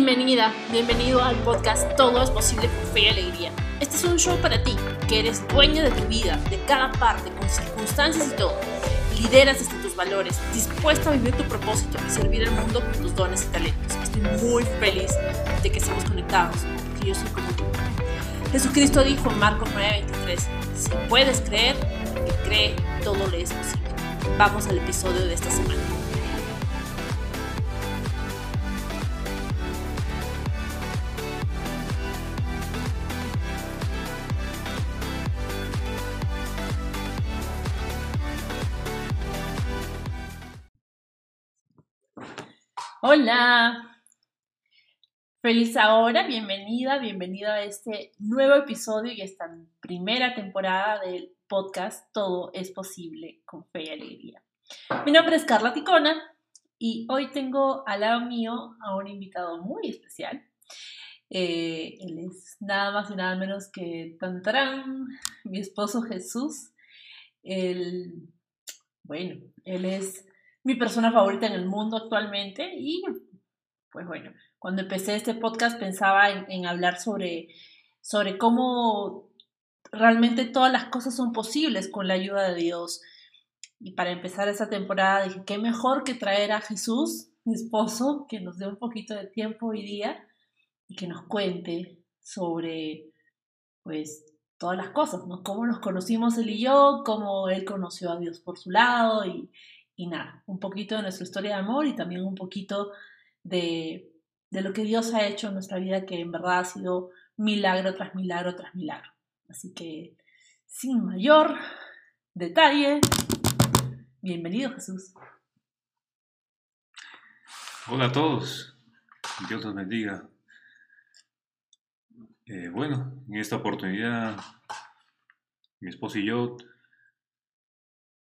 Bienvenida, bienvenido al podcast Todo es posible con fe y alegría. Este es un show para ti, que eres dueño de tu vida, de cada parte, con circunstancias y todo. Lideras desde tus valores, dispuesta a vivir tu propósito y servir al mundo con tus dones y talentos. Estoy muy feliz de que estemos conectados, porque yo soy como tú. Jesucristo dijo en Marcos 9:23, si puedes creer, que cree, todo le es posible. Vamos al episodio de esta semana. Hola, feliz ahora, bienvenida, bienvenida a este nuevo episodio y esta primera temporada del podcast Todo es posible con fe y alegría. Mi nombre es Carla Ticona y hoy tengo al lado mío a un invitado muy especial. Eh, él es nada más y nada menos que Tantarán, mi esposo Jesús. Él, bueno, él es mi persona favorita en el mundo actualmente y pues bueno, cuando empecé este podcast pensaba en, hablar sobre, sobre cómo realmente todas las cosas son posibles con la ayuda de Dios. Y para empezar esta temporada dije, qué mejor que traer a Jesús, mi esposo, que nos dé un poquito de tiempo hoy día y que nos cuente sobre, pues, todas las cosas, ¿no? Cómo nos conocimos él y yo, cómo él conoció a Dios por su lado y, y nada, un poquito de nuestra historia de amor y también un poquito de, de lo que Dios ha hecho en nuestra vida, que en verdad ha sido milagro tras milagro tras milagro. Así que, sin mayor detalle, bienvenido Jesús. Hola a todos, Dios los bendiga. Eh, bueno, en esta oportunidad, mi esposo y yo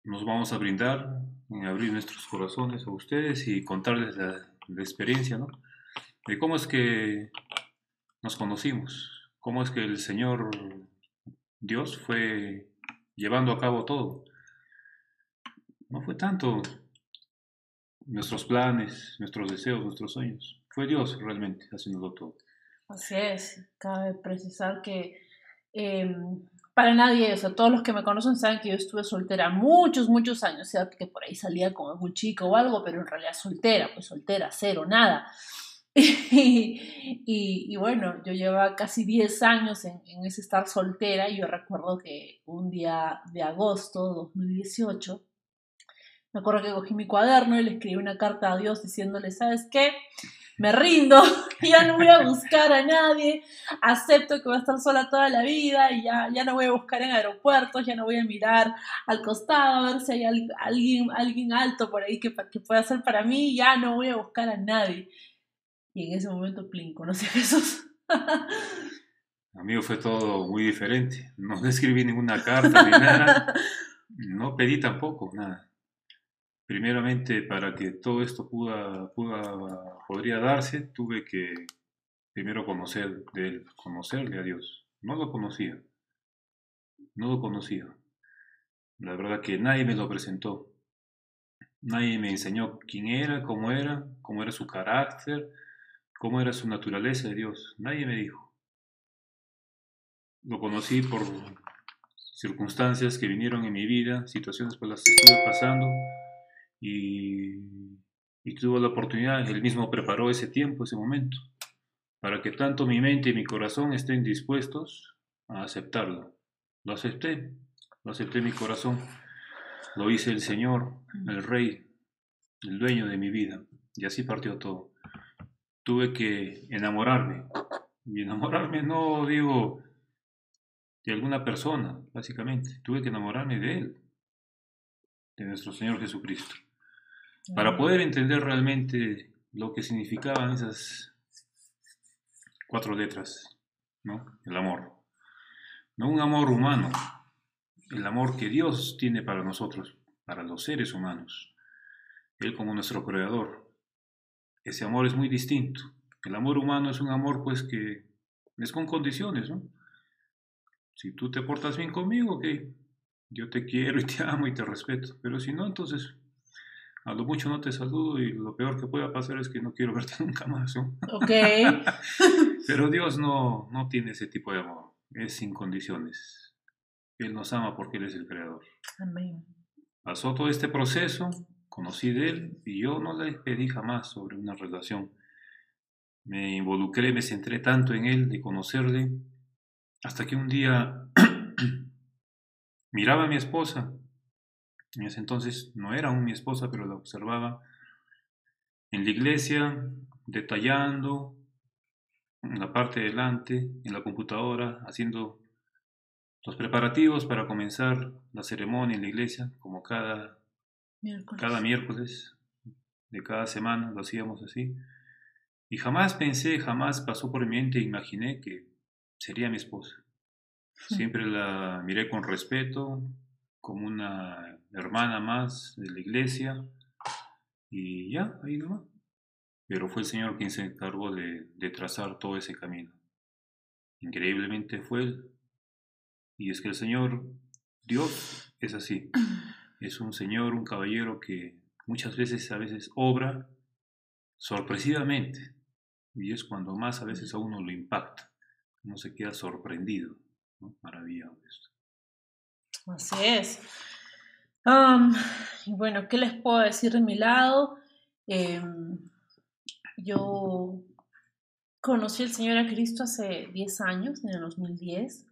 nos vamos a brindar en abrir nuestros corazones a ustedes y contarles la, experiencia, ¿no? De cómo es que nos conocimos, cómo es que el Señor Dios fue llevando a cabo todo. No fue tanto nuestros planes, nuestros deseos, nuestros sueños. Fue Dios realmente haciéndolo todo. Así es. Cabe precisar que em, para nadie, o sea, todos los que me conocen saben que yo estuve soltera muchos, muchos años, o sea, que por ahí salía con algún chico o algo, pero en realidad soltera, pues soltera, cero, nada. Y, bueno, yo llevaba casi 10 años en, en, ese estar soltera y yo recuerdo que un día de agosto de 2018, me acuerdo que cogí mi cuaderno y le escribí una carta a Dios diciéndole, ¿sabes qué? Me rindo, ya no voy a buscar a nadie, acepto que voy a estar sola toda la vida y ya, ya no voy a buscar en aeropuertos, ya no voy a mirar al costado a ver si hay alguien, alguien alto por ahí que, que pueda ser para mí, ya no voy a buscar a nadie. Y en ese momento, plin, conocí a Jesús. Amigo, fue todo muy diferente. No escribí ninguna carta ni nada. No pedí tampoco nada primeramente para que todo esto puda, podría darse, tuve que primero conocer de él, conocerle a Dios. No lo conocía, no lo conocía. La verdad que nadie me lo presentó. Nadie me enseñó quién era, cómo era, cómo era su carácter, cómo era su naturaleza de Dios. Nadie me dijo. Lo conocí por circunstancias que vinieron en mi vida, situaciones por las que estuve pasando, y, y tuvo la oportunidad, él mismo preparó ese tiempo, ese momento, para que tanto mi mente y mi corazón estén dispuestos a aceptarlo. Lo acepté, lo acepté en mi corazón, lo hice el Señor, el Rey, el dueño de mi vida, y así partió todo. Tuve que enamorarme, y enamorarme no digo de alguna persona, básicamente, tuve que enamorarme de Él, de nuestro Señor Jesucristo para poder entender realmente lo que significaban esas cuatro letras, ¿no? El amor. No un amor humano, el amor que Dios tiene para nosotros, para los seres humanos. Él como nuestro creador. Ese amor es muy distinto. El amor humano es un amor pues que es con condiciones, ¿no? Si tú te portas bien conmigo, ok, yo te quiero y te amo y te respeto, pero si no, entonces a lo mucho no te saludo y lo peor que pueda pasar es que no quiero verte nunca más. ¿no? Ok. Pero Dios no, no tiene ese tipo de amor, es sin condiciones. Él nos ama porque Él es el creador. Amén. Pasó todo este proceso, conocí de Él y yo no le pedí jamás sobre una relación. Me involucré, me centré tanto en Él, de conocerle, hasta que un día miraba a mi esposa. En ese entonces no era aún mi esposa, pero la observaba en la iglesia, detallando, en la parte de delante, en la computadora, haciendo los preparativos para comenzar la ceremonia en la iglesia, como cada, Miércoles. cada miércoles de cada semana lo hacíamos así. Y jamás pensé, jamás pasó por mi mente, imaginé que sería mi esposa. Siempre la miré con respeto, como una hermana más de la iglesia, y ya, ahí nomás. Pero fue el Señor quien se encargó de, trazar todo ese camino. Increíblemente fue Él. Y es que el Señor, Dios, es así. Es un Señor, un caballero que muchas veces, a veces, obra sorpresivamente. Y es cuando más a veces a uno lo impacta. Uno se queda sorprendido, ¿no? maravillado. Así es. Y bueno, ¿qué les puedo decir de mi lado? Em, yo conocí al Señor a Cristo hace 10 años, en el 2010.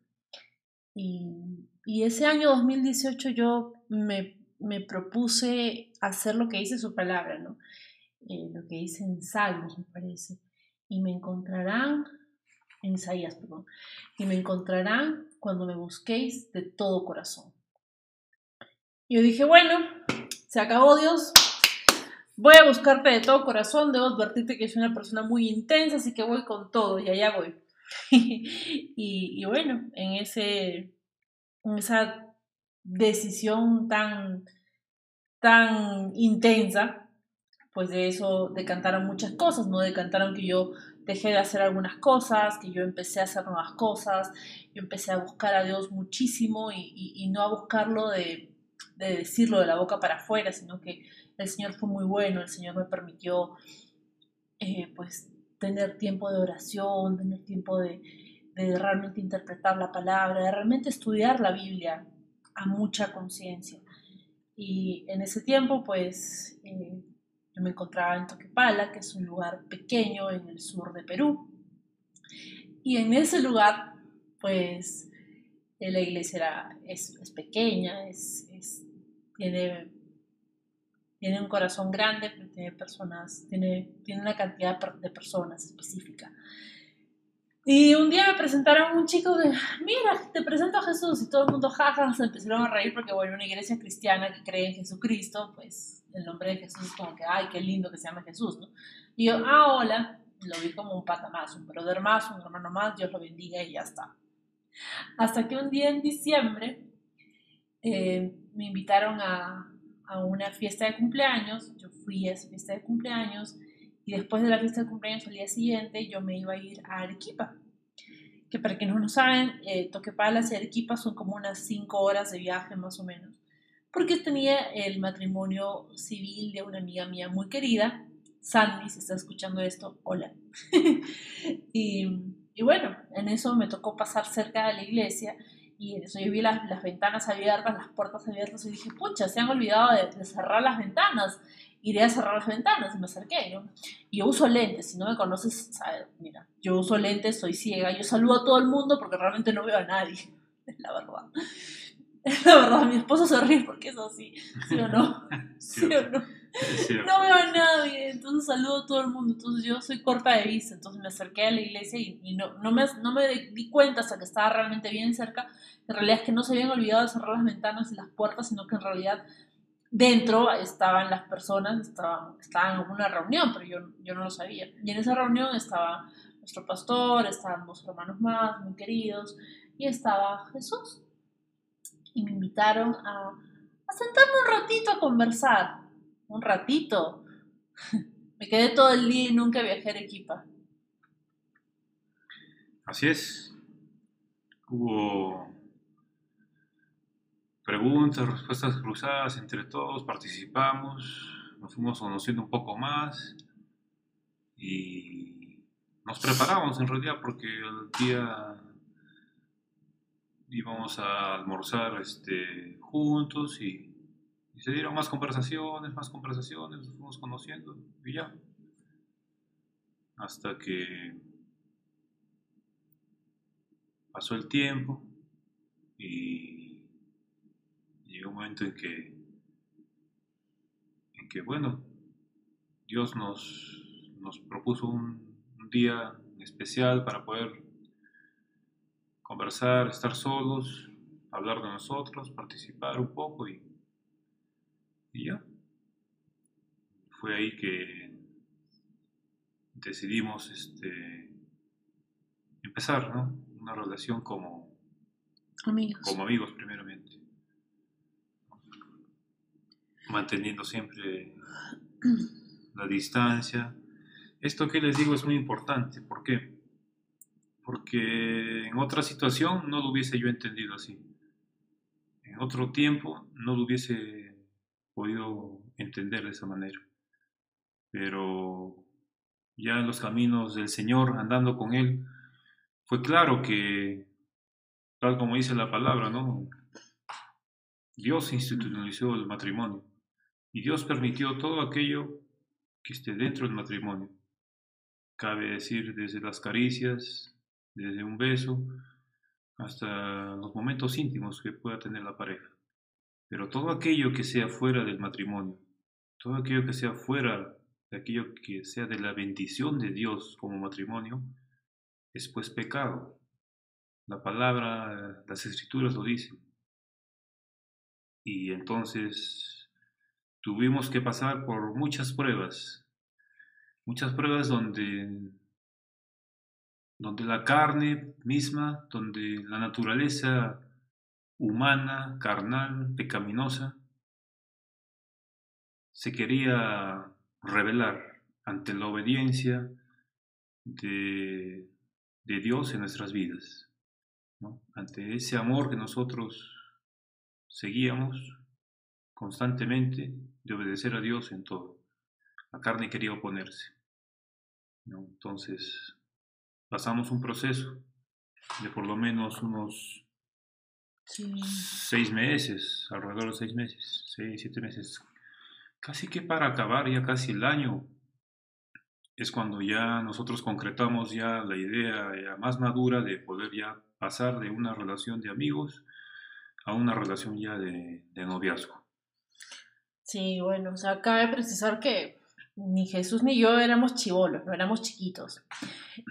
Y, y ese año 2018 yo me, me propuse hacer lo que dice su palabra, ¿no? Eh, lo que dice en Salmos, me parece. Y me encontrarán, en Isaías, perdón, y me encontrarán cuando me busquéis de todo corazón. Yo dije, bueno, se acabó Dios, voy a buscarte de todo corazón, debo advertirte que soy una persona muy intensa, así que voy con todo y allá voy. y, y bueno, en, ese, en esa decisión tan, tan intensa, pues de eso decantaron muchas cosas, ¿no? Decantaron que yo dejé de hacer algunas cosas, que yo empecé a hacer nuevas cosas, yo empecé a buscar a Dios muchísimo y, no a buscarlo de, de, decirlo de la boca para afuera, sino que el Señor fue muy bueno, el Señor me permitió eh, pues tener tiempo de oración, tener tiempo de, de realmente interpretar la palabra, de realmente estudiar la Biblia a mucha conciencia. Y en ese tiempo, pues, eh, yo me encontraba en Toquepala, que es un lugar pequeño en el sur de Perú. Y en ese lugar, pues, la iglesia es, pequeña, tiene, un corazón grande, pero tiene personas, tiene, una cantidad de personas específica. Y un día me presentaron un chico de, mira, te presento a Jesús, y todo el mundo jaja, se empezaron a reír porque, bueno, una iglesia cristiana que cree en Jesucristo, pues el nombre de Jesús es como que, ay, qué lindo que se llama Jesús, ¿no? Y yo, ah, hola, lo vi como un pata más, un brother más, un hermano más, Dios lo bendiga y ya está. Hasta que un día en diciembre eh, me invitaron a, a una fiesta de cumpleaños, yo fui a esa fiesta de cumpleaños, y después de la fiesta de cumpleaños al día siguiente yo me iba a ir a Arequipa. Que para quienes no lo saben, eh, Toquepalas y Arequipa son como unas 5 horas de viaje más o menos. Porque tenía el matrimonio civil de una amiga mía muy querida, Sandy, si está escuchando esto, hola. y, bueno, en eso me tocó pasar cerca de la iglesia y en eso yo vi las, las ventanas abiertas, las puertas abiertas y dije, pucha, se han olvidado de, de cerrar las ventanas iré a cerrar las ventanas y me acerqué. ¿no? Y yo uso lentes, si no me conoces, sabes, mira, yo uso lentes, soy ciega, yo saludo a todo el mundo porque realmente no veo a nadie, es la verdad. La verdad, mi esposo se ríe porque es así, ¿sí o no? ¿Sí o no? No veo a nadie, entonces saludo a todo el mundo, entonces yo soy corta de vista, entonces me acerqué a la iglesia y, y no, no, me, no me di cuenta hasta que estaba realmente bien cerca, en realidad es que no se habían olvidado de cerrar las ventanas y las puertas, sino que en realidad dentro estaban las personas, estaban, estaban en una reunión, pero yo, yo no lo sabía. Y en esa reunión estaba nuestro pastor, estaban dos hermanos más, muy queridos, y estaba Jesús. Y me invitaron a, sentarme un ratito a conversar. Un ratito. me quedé todo el día y nunca viajé a Arequipa. Así es. Hubo preguntas, respuestas cruzadas entre todos, participamos, nos fuimos conociendo un poco más y nos preparamos en realidad porque el día íbamos a almorzar este, juntos y, se dieron más conversaciones, más conversaciones, nos fuimos conociendo y ya. Hasta que pasó el tiempo y llegó un momento en que, en que bueno, Dios nos, nos propuso un, día especial para poder conversar, estar solos, hablar de nosotros, participar un poco y, y ya. Fue ahí que decidimos este, empezar ¿no? una relación como amigos. como amigos primeramente. Manteniendo siempre la distancia. Esto que les digo es muy importante. ¿Por qué? Porque en otra situación no lo hubiese yo entendido así. En otro tiempo no lo hubiese podido entender de esa manera. Pero ya en los caminos del Señor, andando con Él, fue claro que, tal como dice la palabra, ¿no? Dios institucionalizó el matrimonio y Dios permitió todo aquello que esté dentro del matrimonio. Cabe decir desde las caricias, desde un beso, hasta los momentos íntimos que pueda tener la pareja. Pero todo aquello que sea fuera del matrimonio, todo aquello que sea fuera de aquello que sea de la bendición de Dios como matrimonio, es pues pecado. La palabra, las escrituras lo dicen. Y entonces tuvimos que pasar por muchas pruebas, muchas pruebas donde donde la carne misma, donde la naturaleza humana, carnal, pecaminosa, se quería revelar ante la obediencia de, Dios en nuestras vidas, ante ese amor que nosotros seguíamos constantemente de obedecer a Dios en todo. La carne quería oponerse. Entonces, pasamos un proceso de por lo menos unos seis meses, alrededor de seis meses, seis, siete meses, casi que para acabar ya casi el año, es cuando ya nosotros concretamos ya la idea ya más madura de poder ya pasar de una relación de amigos a una relación ya de, de noviazgo. Sí, bueno, o sea, cabe precisar que ni Jesús ni yo éramos chivolos, no éramos chiquitos.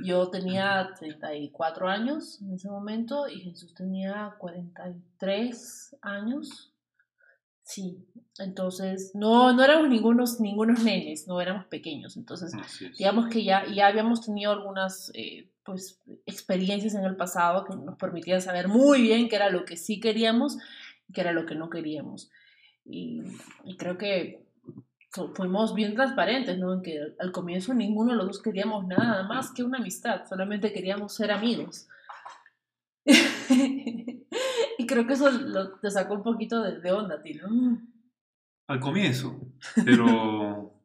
Yo tenía 34 años en ese momento y Jesús tenía 43 años. Sí, entonces no, no éramos ningunos, ningunos nenes, no éramos pequeños. Entonces, digamos que ya, ya habíamos tenido algunas eh, pues, experiencias en el pasado que nos permitían saber muy bien qué era lo que sí queríamos y qué era lo que no queríamos. y creo que fuimos bien transparentes, ¿no? En que al comienzo ninguno de los dos queríamos nada más que una amistad, solamente queríamos ser amigos. y creo que eso lo, te sacó un poquito de, onda, tío. Al comienzo, pero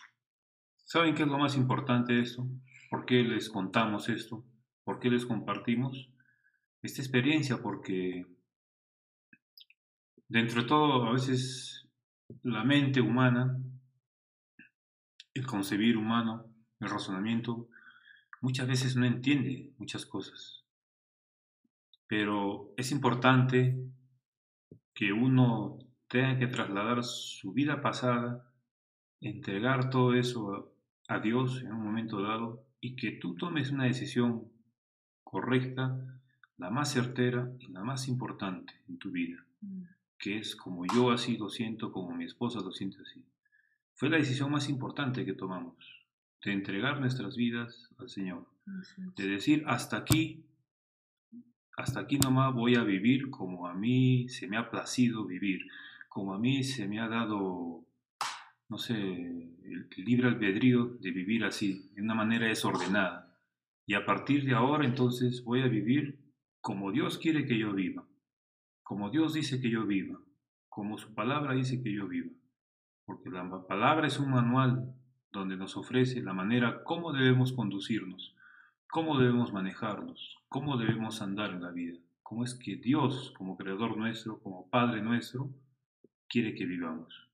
¿saben qué es lo más importante de esto? ¿Por qué les contamos esto? ¿Por qué les compartimos esta experiencia? Porque dentro de todo a veces la mente humana, el concebir humano, el razonamiento, muchas veces no entiende muchas cosas. Pero es importante que uno tenga que trasladar su vida pasada, entregar todo eso a Dios en un momento dado y que tú tomes una decisión correcta, la más certera y la más importante en tu vida. Mm que es como yo así lo siento, como mi esposa lo siente así. Fue la decisión más importante que tomamos, de entregar nuestras vidas al Señor, de decir, hasta aquí, hasta aquí nomás voy a vivir como a mí se me ha placido vivir, como a mí se me ha dado, no sé, el libre albedrío de vivir así, de una manera desordenada. Y a partir de ahora entonces voy a vivir como Dios quiere que yo viva como Dios dice que yo viva, como su palabra dice que yo viva. porque la palabra es un manual donde nos ofrece la manera cómo debemos conducirnos, cómo debemos manejarnos, cómo debemos andar en la vida, cómo es que Dios, como creador nuestro, como Padre nuestro, quiere que vivamos.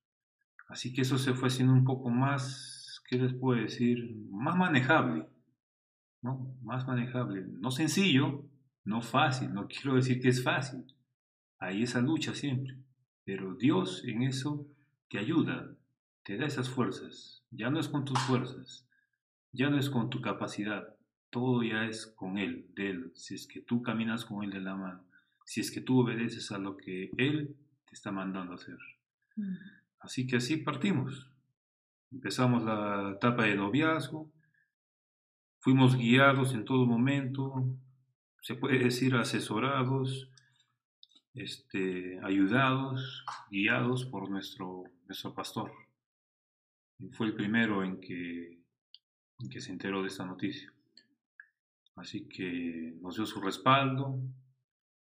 Así que eso se fue haciendo un poco más, ¿qué les puedo decir? Más manejable, ¿no? Más manejable. No sencillo, no fácil, no quiero decir que es fácil. Hay esa lucha siempre. Pero Dios en eso te ayuda, te da esas fuerzas. Ya no es con tus fuerzas, ya no es con tu capacidad, todo ya es con Él, de Él. Si es que tú caminas con Él de la mano, si es que tú obedeces a lo que Él te está mandando a hacer. Mm. Así que así partimos. Empezamos la etapa de noviazgo, fuimos guiados en todo momento, se puede decir asesorados, este, ayudados, guiados por nuestro, nuestro pastor. fue el primero en que, en que se enteró de esta noticia. Así que nos dio su respaldo.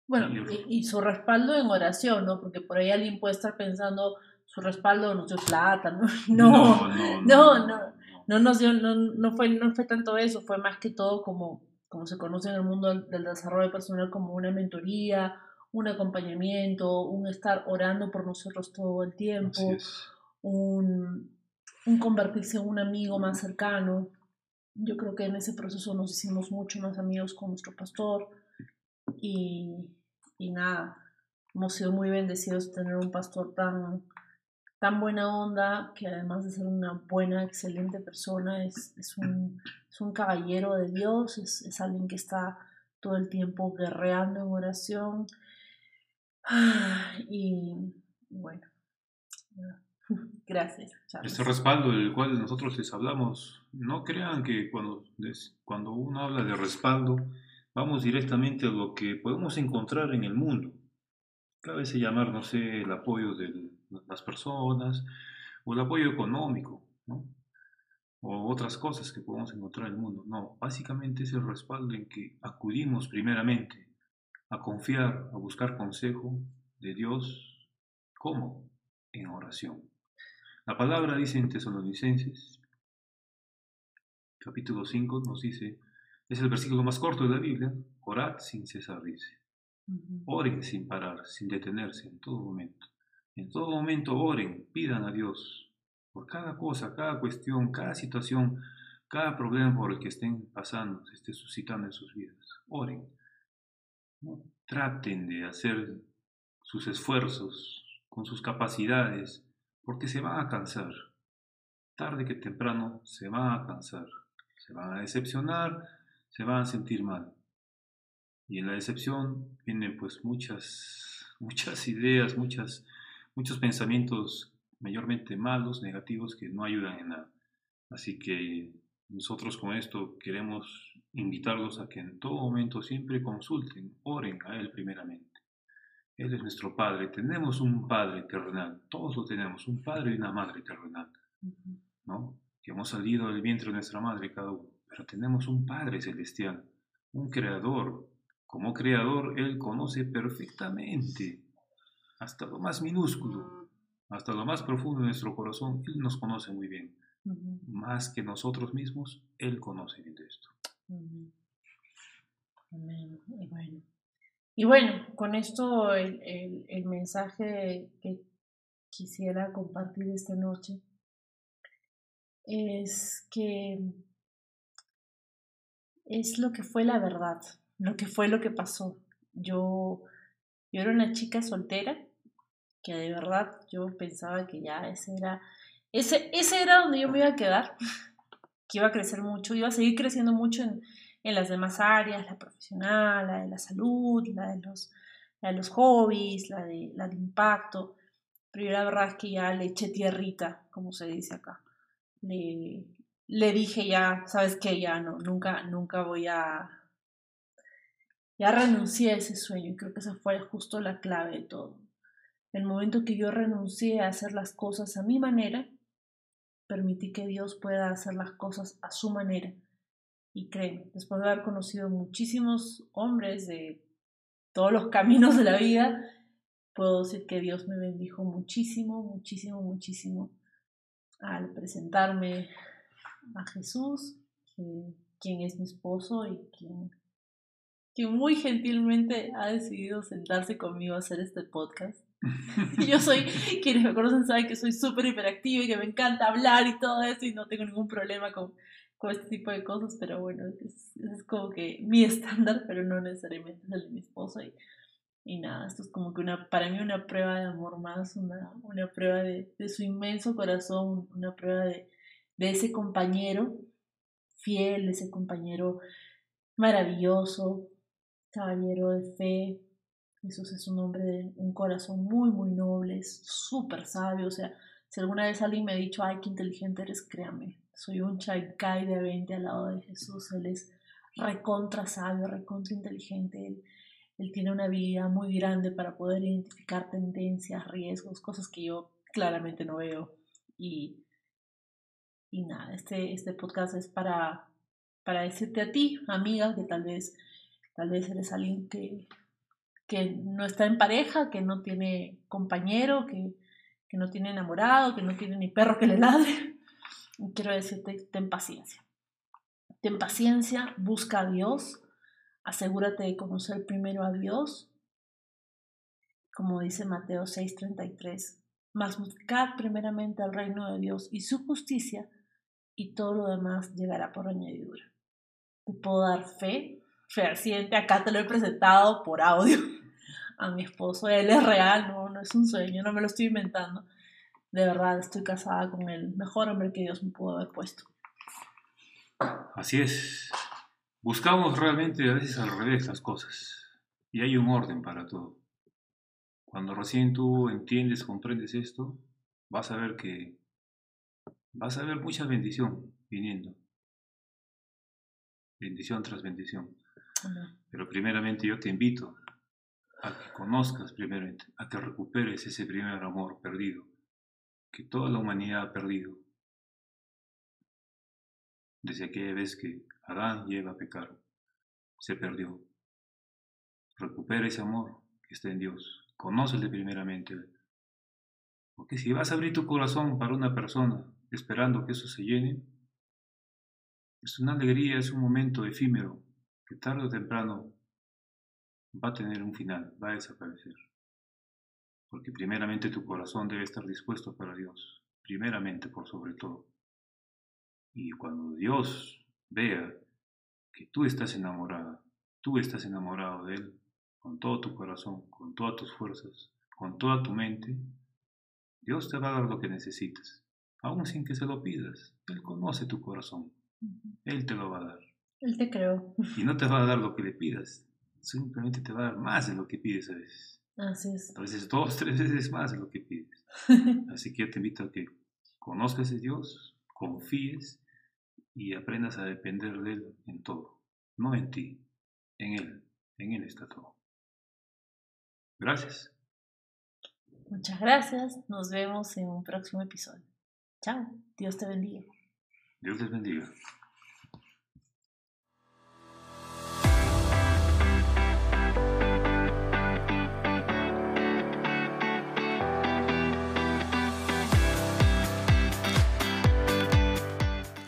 Bueno, y, su respaldo en oración, ¿no? Porque por ahí alguien puede estar pensando, su respaldo nos dio plata, ¿no? No, no, no, no, no, nos dio, no, no, fue, no fue tanto eso, fue más que todo como, como se conoce en el mundo del, desarrollo personal, como una mentoría, un acompañamiento, un estar orando por nosotros todo el tiempo, un, un convertirse en un amigo más cercano. Yo creo que en ese proceso nos hicimos mucho más amigos con nuestro pastor y, y nada, hemos sido muy bendecidos de tener un pastor tan, tan buena onda, que además de ser una buena, excelente persona, es, es, un, es un, caballero de Dios, es, es, alguien que está todo el tiempo guerreando en oración. Y bueno, gracias. Este respaldo del cual nosotros les hablamos, no crean que cuando, cuando uno habla de respaldo, vamos directamente a lo que podemos encontrar en el mundo. Cabe llamar, no sé, el apoyo del las personas, o el apoyo económico, ¿no? o otras cosas que podemos encontrar en el mundo. No, básicamente es el respaldo en que acudimos primeramente a confiar, a buscar consejo de Dios. ¿Cómo? En oración. La palabra dice en Tesalonicenses, capítulo 5, nos dice, es el versículo más corto de la Biblia, orad sin cesar, dice. Oren sin parar, sin detenerse en todo momento. En todo momento oren, pidan a Dios por cada cosa, cada cuestión, cada situación, cada problema por el que estén pasando, se esté suscitando en sus vidas. Oren. Traten de hacer sus esfuerzos con sus capacidades, porque se van a cansar. Tarde que temprano se van a cansar. Se van a decepcionar, se van a sentir mal. Y en la decepción vienen pues muchas, muchas ideas, muchas muchos pensamientos mayormente malos, negativos, que no ayudan en nada. Así que nosotros con esto queremos invitarlos a que en todo momento siempre consulten, oren a Él primeramente. Él es nuestro Padre, tenemos un Padre terrenal, todos lo tenemos, un Padre y una Madre terrenal, ¿no? Que hemos salido del vientre de nuestra Madre cada uno, pero tenemos un Padre celestial, un Creador. Como Creador, Él conoce perfectamente hasta lo más minúsculo, hasta lo más profundo de nuestro corazón, Él nos conoce muy bien. Más que nosotros mismos, Él conoce bien de esto. Amén. Y bueno. con esto el, el mensaje que quisiera compartir esta noche es que es lo que fue la verdad, lo que fue lo que pasó. Yo yo era una chica soltera que de verdad yo pensaba que ya ese era, ese, ese era donde yo me iba a quedar, que iba a crecer mucho, iba a seguir creciendo mucho en, en las demás áreas, la profesional, la de la salud, la de los, la de los hobbies, la de, la de impacto, pero yo la verdad es que ya le eché tierrita, como se dice acá. Le, le dije ya, sabes que ya no, nunca, nunca voy a, ya renuncié a ese sueño y creo que esa fue justo la clave de todo. El momento que yo renuncié a hacer las cosas a mi manera, permití que Dios pueda hacer las cosas a su manera. Y creen, después de haber conocido muchísimos hombres de todos los caminos de la vida, puedo decir que Dios me bendijo muchísimo, muchísimo, muchísimo al presentarme a Jesús, quien es mi esposo y quien muy gentilmente ha decidido sentarse conmigo a hacer este podcast. yo soy, quienes me conocen saben que soy súper hiperactiva y que me encanta hablar y todo eso y no tengo ningún problema con, con este tipo de cosas, pero bueno, es, es como que mi estándar, pero no necesariamente es el de mi esposo. Y, y nada, esto es como que una, para mí una prueba de amor más, una, una prueba de, de su inmenso corazón, una prueba de, de ese compañero fiel, ese compañero maravilloso, caballero de fe, Jesús es un hombre de un corazón muy, muy noble, es súper sabio. O sea, si alguna vez alguien me ha dicho, ay, qué inteligente eres, créame. Soy un chaikai de 20 al lado de Jesús. Él es recontra sabio, recontra inteligente. Él, tiene una habilidad muy grande para poder identificar tendencias, riesgos, cosas que yo claramente no veo. Y, y nada, este, este podcast es para, para decirte a ti, amiga, que tal vez, tal vez eres alguien que que no está en pareja, que no tiene compañero, que, que no tiene enamorado, que no tiene ni perro que le ladre. Quiero decirte, ten paciencia. Ten paciencia, busca a Dios, asegúrate de conocer primero a Dios, como dice Mateo 6:33, mas buscad primeramente al reino de Dios y su justicia, y todo lo demás llegará por añadidura. Te puedo dar fe, fehaciente, acá te lo he presentado por audio a mi esposo, él es real, no, no es un sueño, no me lo estoy inventando. De verdad, estoy casada con el mejor hombre que Dios me pudo haber puesto. Así es. Buscamos realmente a veces al revés las cosas. Y hay un orden para todo. Cuando recién tú entiendes, comprendes esto, vas a ver que vas a ver mucha bendición viniendo. Bendición tras bendición. Pero primeramente yo te invito a que conozcas primeramente, a que recuperes ese primer amor perdido, que toda la humanidad ha perdido. Desde aquella vez que Adán y Eva pecaron, se perdió. Recupera ese amor que está en Dios. Conócele primeramente. Porque si vas a abrir tu corazón para una persona esperando que eso se llene, es una alegría, es un momento efímero que tarde o temprano va a tener un final, va a desaparecer. Porque primeramente tu corazón debe estar dispuesto para Dios, primeramente por sobre todo. Y cuando Dios vea que tú estás enamorada, tú estás enamorado de Él, con todo tu corazón, con todas tus fuerzas, con toda tu mente, Dios te va a dar lo que necesitas, aún sin que se lo pidas. Él conoce tu corazón, Él te lo va a dar. Él te creó. Y no te va a dar lo que le pidas, simplemente te va a dar más de lo que pides a veces. Así es. A veces dos, tres veces más de lo que pides. Así que yo te invito a que conozcas a Dios, confíes y aprendas a depender de Él en todo. No en ti, en Él. En Él está todo. Gracias. Muchas gracias. Nos vemos en un próximo episodio. Chao. Dios te bendiga. Dios les bendiga.